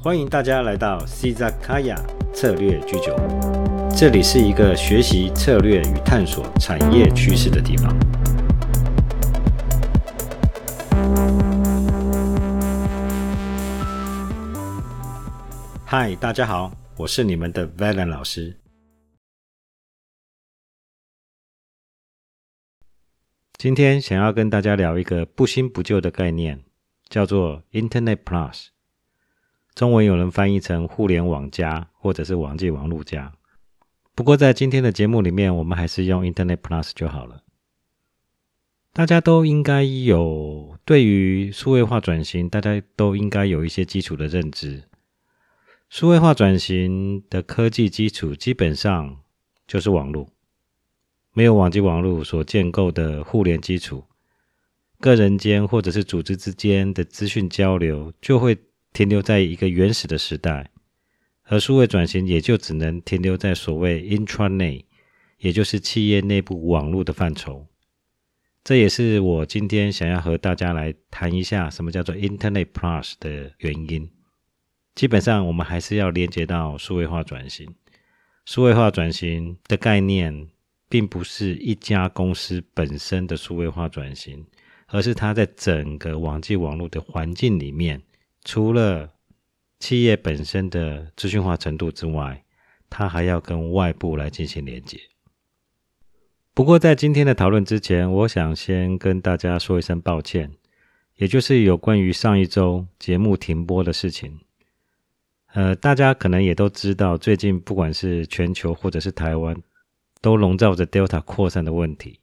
欢迎大家来到 c z a k a y a 策略居酒屋，这里是一个学习策略与探索产业趋势的地方。嗨，大家好，我是你们的 Valen 老师。今天想要跟大家聊一个不新不旧的概念，叫做 Internet Plus。中文有人翻译成“互联网加”或者是“网际网络加”。不过在今天的节目里面，我们还是用 Internet Plus 就好了。大家都应该有对于数位化转型，大家都应该有一些基础的认知。数位化转型的科技基础基本上就是网络。没有网际网络所建构的互联基础，个人间或者是组织之间的资讯交流就会停留在一个原始的时代，而数位转型也就只能停留在所谓 intranet，也就是企业内部网络的范畴。这也是我今天想要和大家来谈一下什么叫做 Internet Plus 的原因。基本上，我们还是要连接到数位化转型，数位化转型的概念。并不是一家公司本身的数位化转型，而是它在整个网际网络的环境里面，除了企业本身的资讯化程度之外，它还要跟外部来进行连接。不过，在今天的讨论之前，我想先跟大家说一声抱歉，也就是有关于上一周节目停播的事情。呃，大家可能也都知道，最近不管是全球或者是台湾。都笼罩着 Delta 扩散的问题。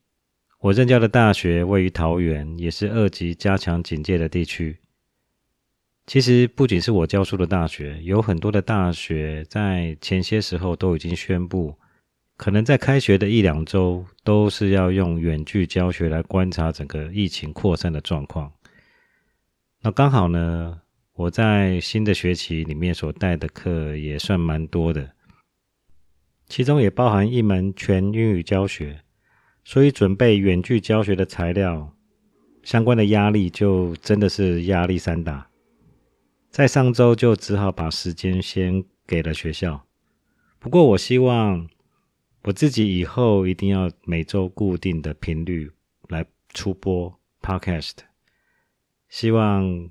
我任教的大学位于桃园，也是二级加强警戒的地区。其实不仅是我教书的大学，有很多的大学在前些时候都已经宣布，可能在开学的一两周都是要用远距教学来观察整个疫情扩散的状况。那刚好呢，我在新的学期里面所带的课也算蛮多的。其中也包含一门全英语教学，所以准备远距教学的材料，相关的压力就真的是压力山大。在上周就只好把时间先给了学校。不过我希望我自己以后一定要每周固定的频率来出播 Podcast。希望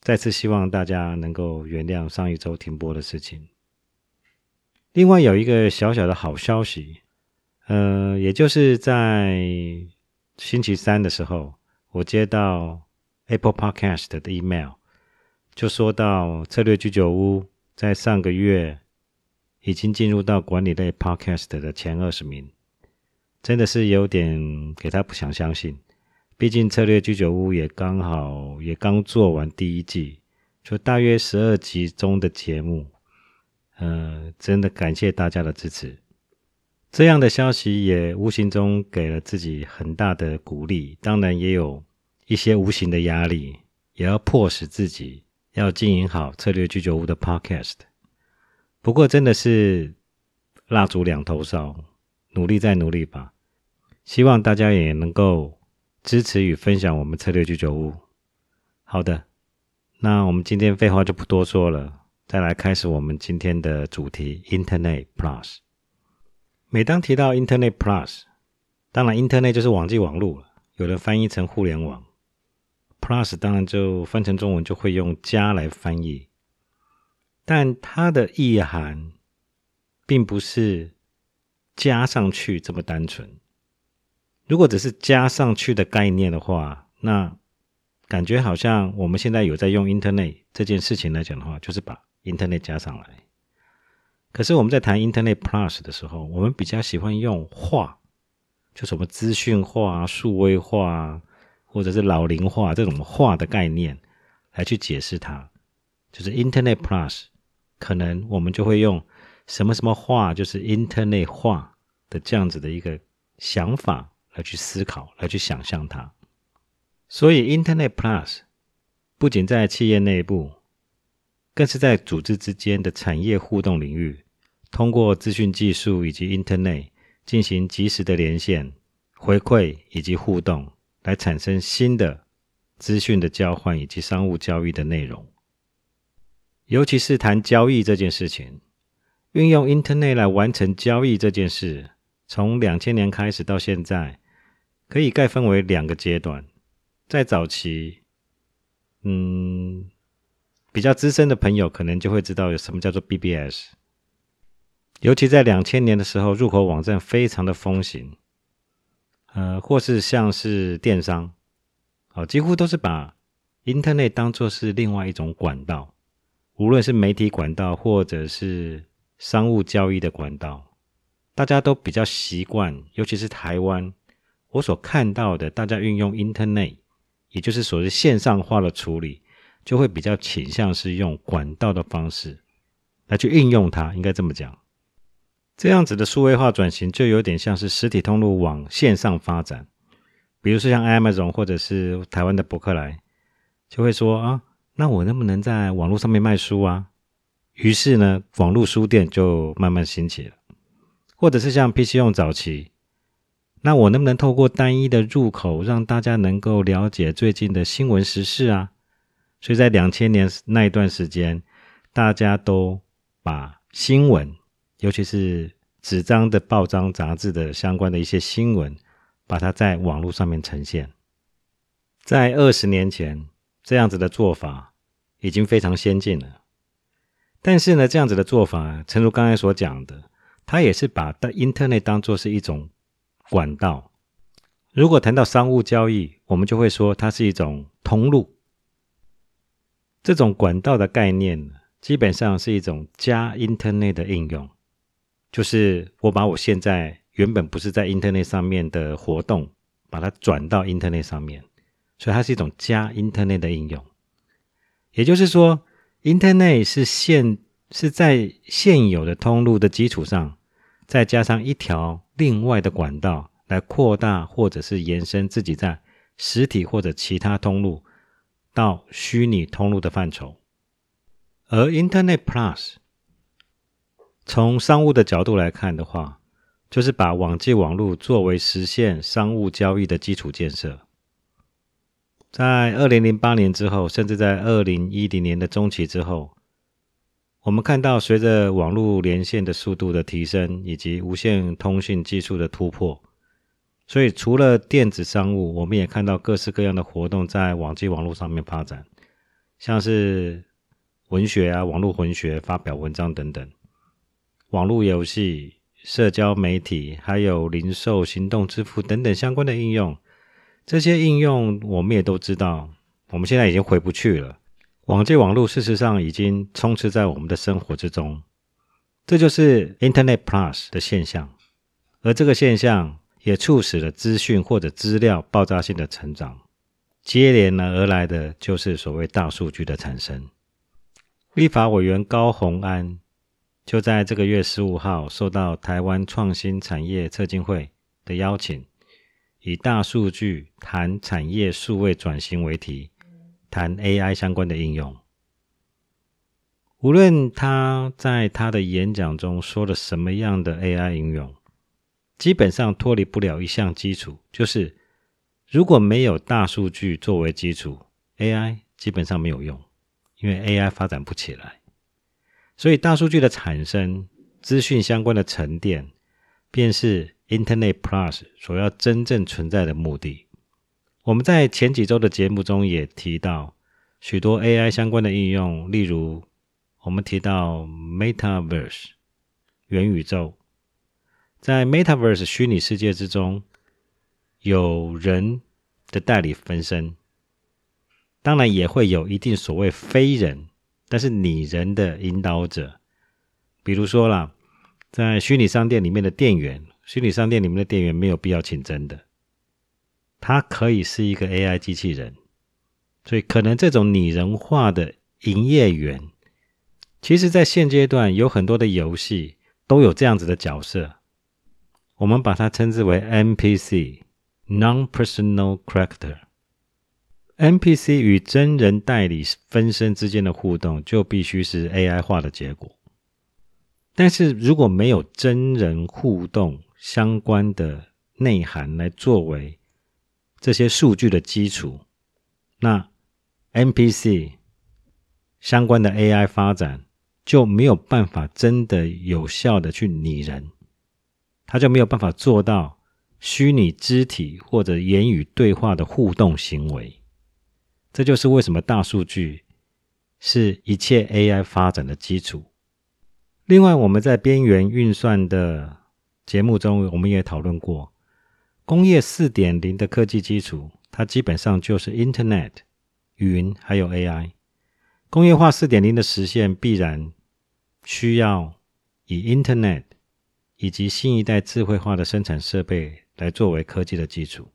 再次希望大家能够原谅上一周停播的事情。另外有一个小小的好消息，呃，也就是在星期三的时候，我接到 Apple Podcast 的 email，就说到策略居酒屋在上个月已经进入到管理类 Podcast 的前二十名，真的是有点给他不想相信。毕竟策略居酒屋也刚好也刚做完第一季，就大约十二集中的节目。呃，真的感谢大家的支持。这样的消息也无形中给了自己很大的鼓励，当然也有一些无形的压力，也要迫使自己要经营好策略居酒屋的 Podcast。不过真的是蜡烛两头烧，努力再努力吧。希望大家也能够支持与分享我们策略居酒屋。好的，那我们今天废话就不多说了。再来开始我们今天的主题：Internet Plus。每当提到 Internet Plus，当然 Internet 就是网际网络了，有人翻译成互联网。Plus 当然就翻成中文就会用加来翻译，但它的意涵并不是加上去这么单纯。如果只是加上去的概念的话，那感觉好像我们现在有在用 Internet 这件事情来讲的话，就是把 Internet 加上来，可是我们在谈 Internet Plus 的时候，我们比较喜欢用化，就什么资讯化、数位化，或者是老龄化这种化的概念来去解释它。就是 Internet Plus，可能我们就会用什么什么化，就是 Internet 化的这样子的一个想法来去思考、来去想象它。所以 Internet Plus 不仅在企业内部。更是在组织之间的产业互动领域，通过资讯技术以及 Internet 进行及时的连线、回馈以及互动，来产生新的资讯的交换以及商务交易的内容。尤其是谈交易这件事情，运用 Internet 来完成交易这件事，从两千年开始到现在，可以概分为两个阶段。在早期，嗯，比较资深的朋友可能就会知道有什么叫做 BBS。尤其在两千年的时候，入口网站非常的风行，呃，或是像是电商，哦，几乎都是把 Internet 当做是另外一种管道。无论是媒体管道，或者是商务交易的管道，大家都比较习惯，尤其是台湾，我所看到的，大家运用 Internet，也就是所谓线上化的处理，就会比较倾向是用管道的方式来去运用它，应该这么讲。这样子的数位化转型，就有点像是实体通路往线上发展，比如说像 Amazon 或者是台湾的博客来，就会说啊。那我能不能在网络上面卖书啊？于是呢，网络书店就慢慢兴起了。或者是像 PC 用早期，那我能不能透过单一的入口，让大家能够了解最近的新闻时事啊？所以在两千年那一段时间，大家都把新闻，尤其是纸张的报章、杂志的相关的一些新闻，把它在网络上面呈现。在二十年前。这样子的做法已经非常先进了，但是呢，这样子的做法，诚如刚才所讲的，它也是把的 Internet 当做是一种管道。如果谈到商务交易，我们就会说它是一种通路。这种管道的概念，基本上是一种加 Internet 的应用，就是我把我现在原本不是在 Internet 上面的活动，把它转到 Internet 上面。所以它是一种加 Internet 的应用，也就是说，Internet 是现是在现有的通路的基础上，再加上一条另外的管道来扩大或者是延伸自己在实体或者其他通路到虚拟通路的范畴。而 Internet Plus 从商务的角度来看的话，就是把网际网络作为实现商务交易的基础建设。在二零零八年之后，甚至在二零一零年的中期之后，我们看到随着网络连线的速度的提升，以及无线通讯技术的突破，所以除了电子商务，我们也看到各式各样的活动在网际网络上面发展，像是文学啊、网络文学、发表文章等等，网络游戏、社交媒体，还有零售、行动支付等等相关的应用。这些应用我们也都知道，我们现在已经回不去了。网际网络事实上已经充斥在我们的生活之中，这就是 Internet Plus 的现象。而这个现象也促使了资讯或者资料爆炸性的成长，接连而来的就是所谓大数据的产生。立法委员高鸿安就在这个月十五号受到台湾创新产业策进会的邀请。以大数据谈产业数位转型为题，谈 AI 相关的应用。无论他在他的演讲中说了什么样的 AI 应用，基本上脱离不了一项基础，就是如果没有大数据作为基础，AI 基本上没有用，因为 AI 发展不起来。所以大数据的产生、资讯相关的沉淀，便是。Internet Plus 所要真正存在的目的，我们在前几周的节目中也提到许多 AI 相关的应用，例如我们提到 Metaverse 元宇宙，在 Metaverse 虚拟世界之中，有人的代理分身，当然也会有一定所谓非人，但是拟人的引导者，比如说啦，在虚拟商店里面的店员。虚拟商店里面的店员没有必要请真的，它可以是一个 AI 机器人，所以可能这种拟人化的营业员，其实在现阶段有很多的游戏都有这样子的角色，我们把它称之为 NPC（Non-Personal Character）。NPC 与真人代理分身之间的互动就必须是 AI 化的结果，但是如果没有真人互动，相关的内涵来作为这些数据的基础，那 NPC 相关的 AI 发展，就没有办法真的有效的去拟人，它就没有办法做到虚拟肢体或者言语对话的互动行为。这就是为什么大数据是一切 AI 发展的基础。另外，我们在边缘运算的节目中，我们也讨论过，工业四点零的科技基础，它基本上就是 Internet、云还有 AI。工业化四点零的实现，必然需要以 Internet 以及新一代智慧化的生产设备来作为科技的基础。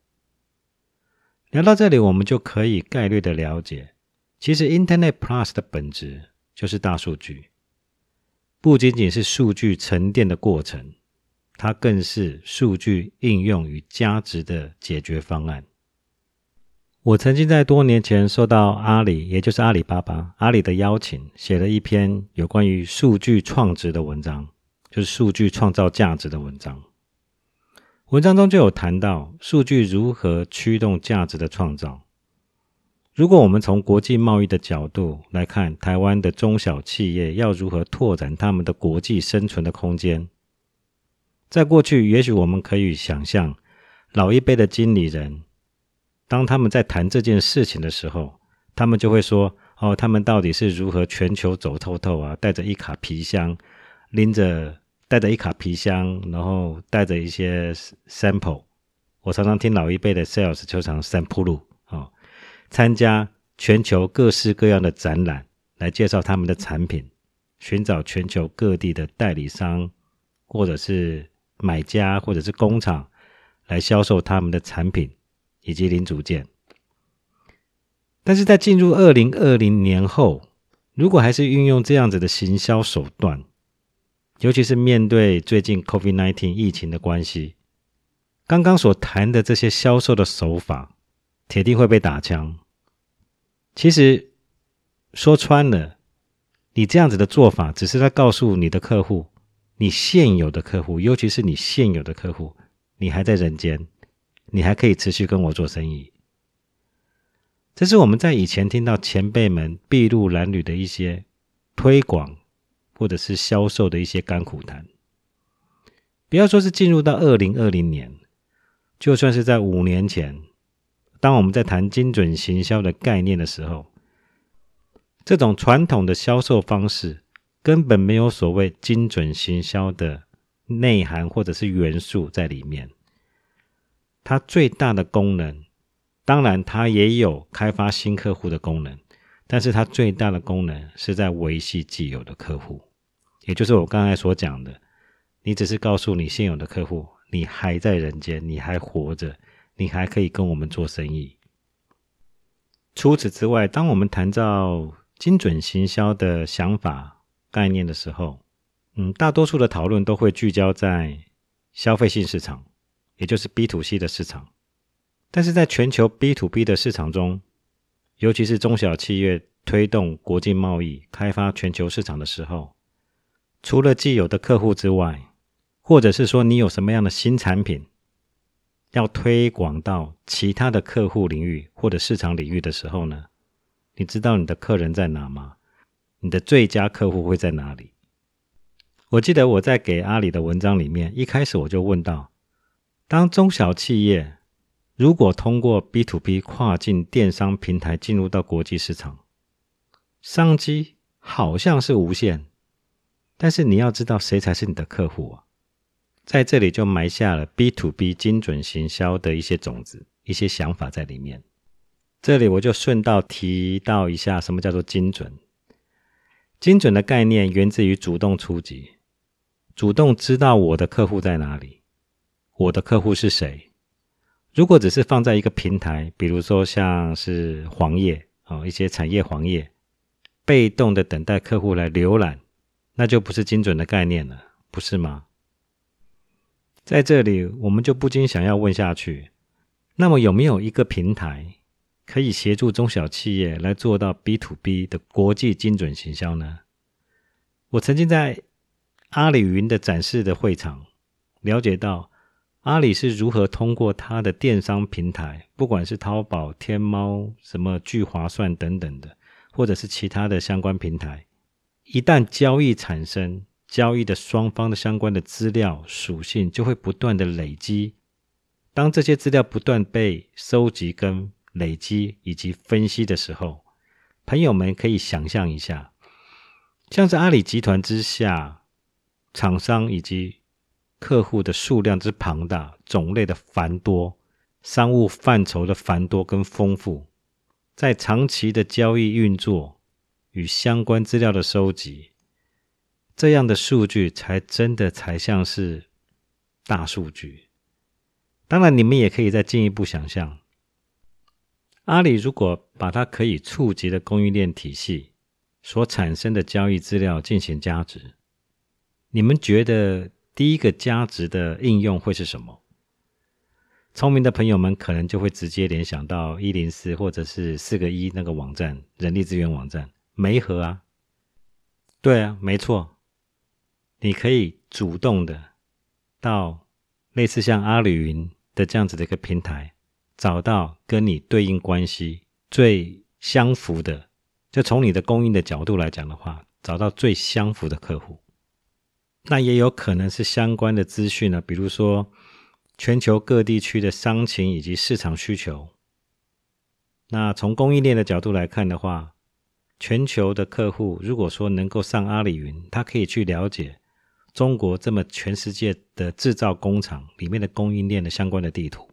聊到这里，我们就可以概略的了解，其实 Internet Plus 的本质就是大数据。不仅仅是数据沉淀的过程，它更是数据应用与价值的解决方案。我曾经在多年前受到阿里，也就是阿里巴巴阿里的邀请，写了一篇有关于数据创值的文章，就是数据创造价值的文章。文章中就有谈到数据如何驱动价值的创造。如果我们从国际贸易的角度来看，台湾的中小企业要如何拓展他们的国际生存的空间？在过去，也许我们可以想象，老一辈的经理人，当他们在谈这件事情的时候，他们就会说：“哦，他们到底是如何全球走透透啊？带着一卡皮箱，拎着带着一卡皮箱，然后带着一些 sample。我常常听老一辈的 sales 球场 sample。”参加全球各式各样的展览，来介绍他们的产品，寻找全球各地的代理商，或者是买家，或者是工厂，来销售他们的产品以及零组件。但是在进入二零二零年后，如果还是运用这样子的行销手段，尤其是面对最近 COVID-19 疫情的关系，刚刚所谈的这些销售的手法，铁定会被打枪。其实说穿了，你这样子的做法，只是在告诉你的客户，你现有的客户，尤其是你现有的客户，你还在人间，你还可以持续跟我做生意。这是我们在以前听到前辈们筚路蓝缕的一些推广或者是销售的一些甘苦谈。不要说是进入到二零二零年，就算是在五年前。当我们在谈精准行销的概念的时候，这种传统的销售方式根本没有所谓精准行销的内涵或者是元素在里面。它最大的功能，当然它也有开发新客户的功能，但是它最大的功能是在维系既有的客户，也就是我刚才所讲的，你只是告诉你现有的客户，你还在人间，你还活着。你还可以跟我们做生意。除此之外，当我们谈到精准行销的想法概念的时候，嗯，大多数的讨论都会聚焦在消费性市场，也就是 B to C 的市场。但是在全球 B to B 的市场中，尤其是中小企业推动国际贸易、开发全球市场的时候，除了既有的客户之外，或者是说你有什么样的新产品？要推广到其他的客户领域或者市场领域的时候呢，你知道你的客人在哪吗？你的最佳客户会在哪里？我记得我在给阿里的文章里面，一开始我就问到：当中小企业如果通过 B to B 跨境电商平台进入到国际市场，商机好像是无限，但是你要知道谁才是你的客户啊？在这里就埋下了 B to B 精准行销的一些种子、一些想法在里面。这里我就顺道提到一下，什么叫做精准？精准的概念源自于主动出击，主动知道我的客户在哪里，我的客户是谁。如果只是放在一个平台，比如说像是黄页啊，一些产业黄页，被动的等待客户来浏览，那就不是精准的概念了，不是吗？在这里，我们就不禁想要问下去：那么有没有一个平台可以协助中小企业来做到 B to B 的国际精准行销呢？我曾经在阿里云的展示的会场了解到，阿里是如何通过它的电商平台，不管是淘宝、天猫、什么聚划算等等的，或者是其他的相关平台，一旦交易产生，交易的双方的相关的资料属性就会不断的累积。当这些资料不断被收集、跟累积以及分析的时候，朋友们可以想象一下，像是阿里集团之下，厂商以及客户的数量之庞大、种类的繁多、商务范畴的繁多跟丰富。在长期的交易运作与相关资料的收集，这样的数据才真的才像是大数据。当然，你们也可以再进一步想象，阿里如果把它可以触及的供应链体系所产生的交易资料进行加值，你们觉得第一个加值的应用会是什么？聪明的朋友们可能就会直接联想到一零四或者是四个一那个网站，人力资源网站，没和啊？对啊，没错，你可以主动的到类似像阿里云的这样子的一个平台，找到跟你对应关系最相符的，就从你的供应的角度来讲的话，找到最相符的客户。那也有可能是相关的资讯呢，比如说。全球各地区的商情以及市场需求。那从供应链的角度来看的话，全球的客户如果说能够上阿里云，他可以去了解中国这么全世界的制造工厂里面的供应链的相关的地图，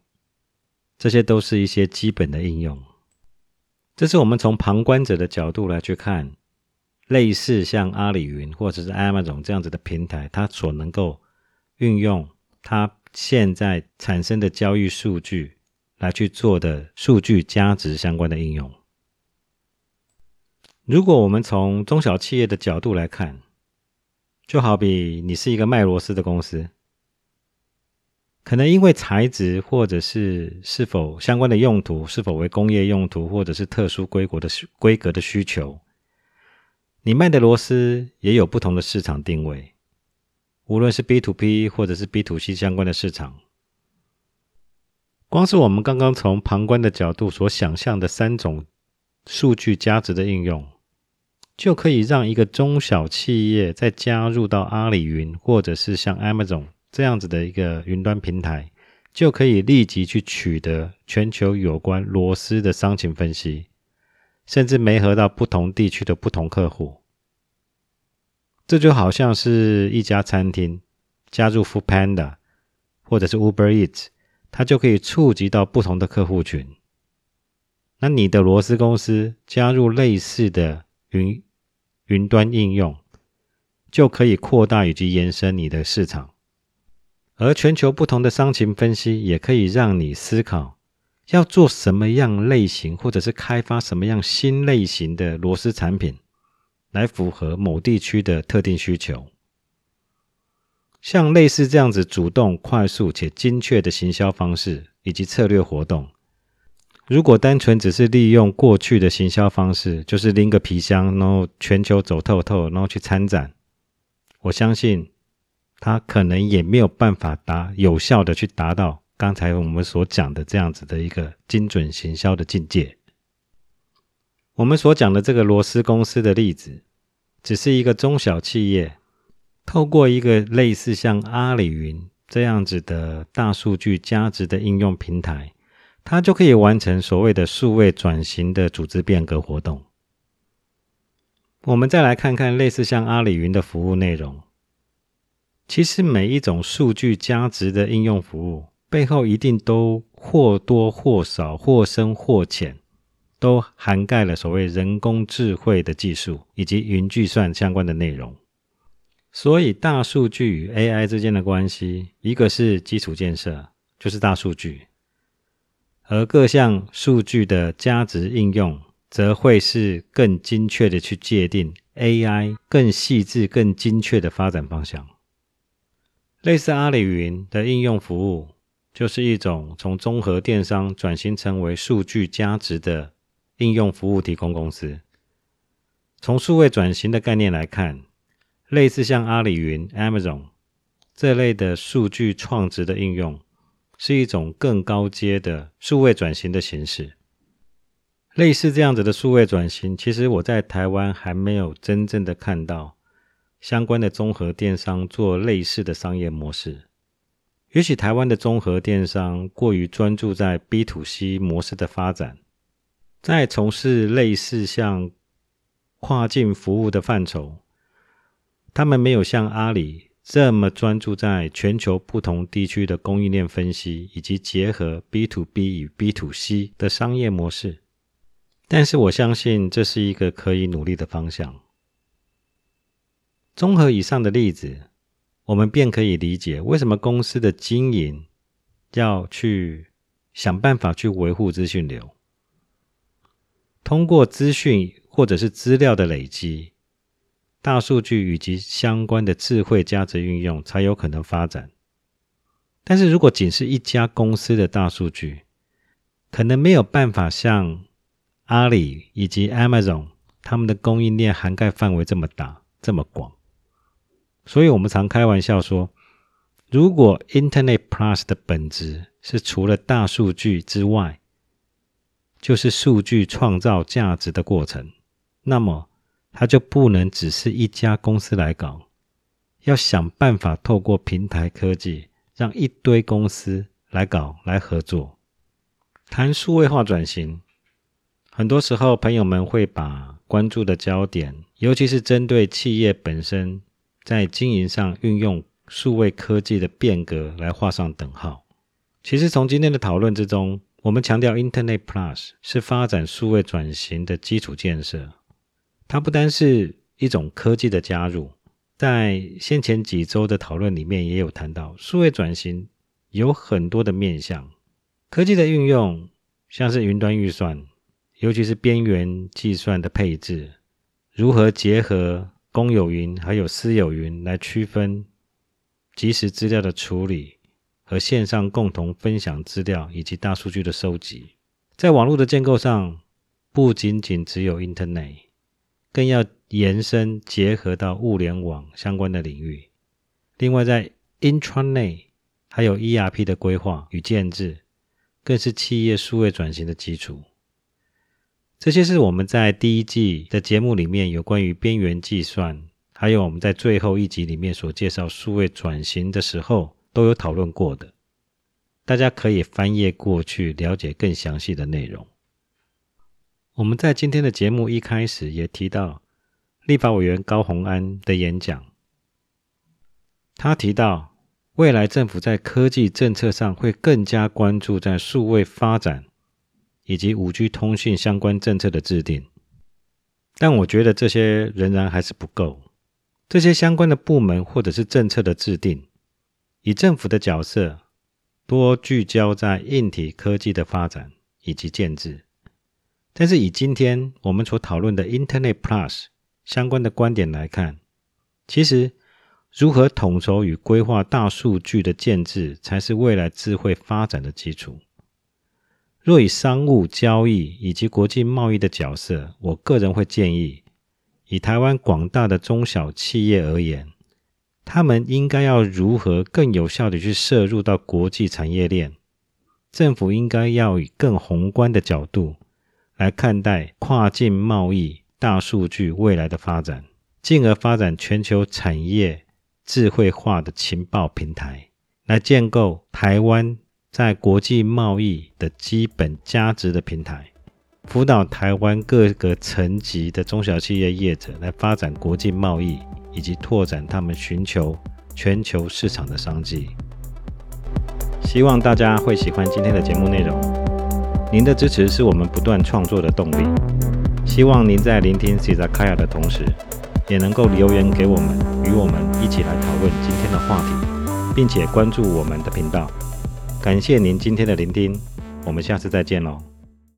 这些都是一些基本的应用。这是我们从旁观者的角度来去看，类似像阿里云或者是 Amazon 这样子的平台，它所能够运用它。现在产生的交易数据来去做的数据价值相关的应用。如果我们从中小企业的角度来看，就好比你是一个卖螺丝的公司，可能因为材质或者是是否相关的用途，是否为工业用途或者是特殊规格的规格的需求，你卖的螺丝也有不同的市场定位。无论是 B to B 或者是 B to C 相关的市场，光是我们刚刚从旁观的角度所想象的三种数据价值的应用，就可以让一个中小企业在加入到阿里云或者是像 Amazon 这样子的一个云端平台，就可以立即去取得全球有关螺丝的商情分析，甚至媒合到不同地区的不同客户。这就好像是一家餐厅加入 Food Panda 或者是 Uber Eats，它就可以触及到不同的客户群。那你的螺丝公司加入类似的云云端应用，就可以扩大以及延伸你的市场。而全球不同的商情分析，也可以让你思考要做什么样类型，或者是开发什么样新类型的螺丝产品。来符合某地区的特定需求，像类似这样子主动、快速且精确的行销方式以及策略活动，如果单纯只是利用过去的行销方式，就是拎个皮箱，然后全球走透透，然后去参展，我相信他可能也没有办法达有效的去达到刚才我们所讲的这样子的一个精准行销的境界。我们所讲的这个螺丝公司的例子，只是一个中小企业透过一个类似像阿里云这样子的大数据价值的应用平台，它就可以完成所谓的数位转型的组织变革活动。我们再来看看类似像阿里云的服务内容，其实每一种数据价值的应用服务背后，一定都或多或少、或深或浅。都涵盖了所谓人工智慧的技术以及云计算相关的内容。所以，大数据与 AI 之间的关系，一个是基础建设，就是大数据；而各项数据的价值应用，则会是更精确的去界定 AI 更细致、更精确的发展方向。类似阿里云的应用服务，就是一种从综合电商转型成为数据价值的。应用服务提供公司，从数位转型的概念来看，类似像阿里云、Amazon 这类的数据创值的应用，是一种更高阶的数位转型的形式。类似这样子的数位转型，其实我在台湾还没有真正的看到相关的综合电商做类似的商业模式。也许台湾的综合电商过于专注在 B to C 模式的发展，在从事类似像跨境服务的范畴，他们没有像阿里这么专注在全球不同地区的供应链分析，以及结合 B to B 与 B to C 的商业模式。但是我相信这是一个可以努力的方向。综合以上的例子，我们便可以理解为什么公司的经营要去想办法去维护资讯流，通过资讯或者是资料的累积、大数据以及相关的智慧价值运用，才有可能发展。但是如果仅是一家公司的大数据，可能没有办法像。阿里以及 Amazon，他们的供应链涵盖范围这么大、这么广，所以我们常开玩笑说，如果 Internet Plus 的本质是除了大数据之外，就是数据创造价值的过程，那么它就不能只是一家公司来搞，要想办法透过平台科技，让一堆公司来搞、来合作，谈数位化转型。很多时候，朋友们会把关注的焦点，尤其是针对企业本身在经营上运用数位科技的变革来画上等号。其实，从今天的讨论之中，我们强调 Internet Plus 是发展数位转型的基础建设，它不单是一种科技的加入。在先前几周的讨论里面，也有谈到数位转型有很多的面向，科技的运用，像是云端预算。尤其是边缘计算的配置，如何结合公有云还有私有云来区分即时资料的处理和线上共同分享资料以及大数据的收集，在网络的建构上，不仅仅只有 Internet，更要延伸结合到物联网相关的领域。另外，在 Intranet 还有 ERP 的规划与建制，更是企业数位转型的基础。这些是我们在第一季的节目里面有关于边缘计算，还有我们在最后一集里面所介绍数位转型的时候都有讨论过的，大家可以翻页过去了解更详细的内容。我们在今天的节目一开始也提到立法委员高鸿安的演讲，他提到未来政府在科技政策上会更加关注在数位发展。以及五 G 通讯相关政策的制定，但我觉得这些仍然还是不够。这些相关的部门或者是政策的制定，以政府的角色多聚焦在硬体科技的发展以及建制。但是以今天我们所讨论的 Internet Plus 相关的观点来看，其实如何统筹与规划大数据的建制，才是未来智慧发展的基础。若以商务交易以及国际贸易的角色，我个人会建议，以台湾广大的中小企业而言，他们应该要如何更有效的去摄入到国际产业链？政府应该要以更宏观的角度来看待跨境贸易、大数据未来的发展，进而发展全球产业智慧化的情报平台，来建构台湾。在国际贸易的基本价值的平台，辅导台湾各个层级的中小企业业者来发展国际贸易，以及拓展他们寻求全球市场的商机。希望大家会喜欢今天的节目内容。您的支持是我们不断创作的动力。希望您在聆听 c 萨卡亚的同时，也能够留言给我们，与我们一起来讨论今天的话题，并且关注我们的频道。感谢您今天的聆听，我们下次再见喽。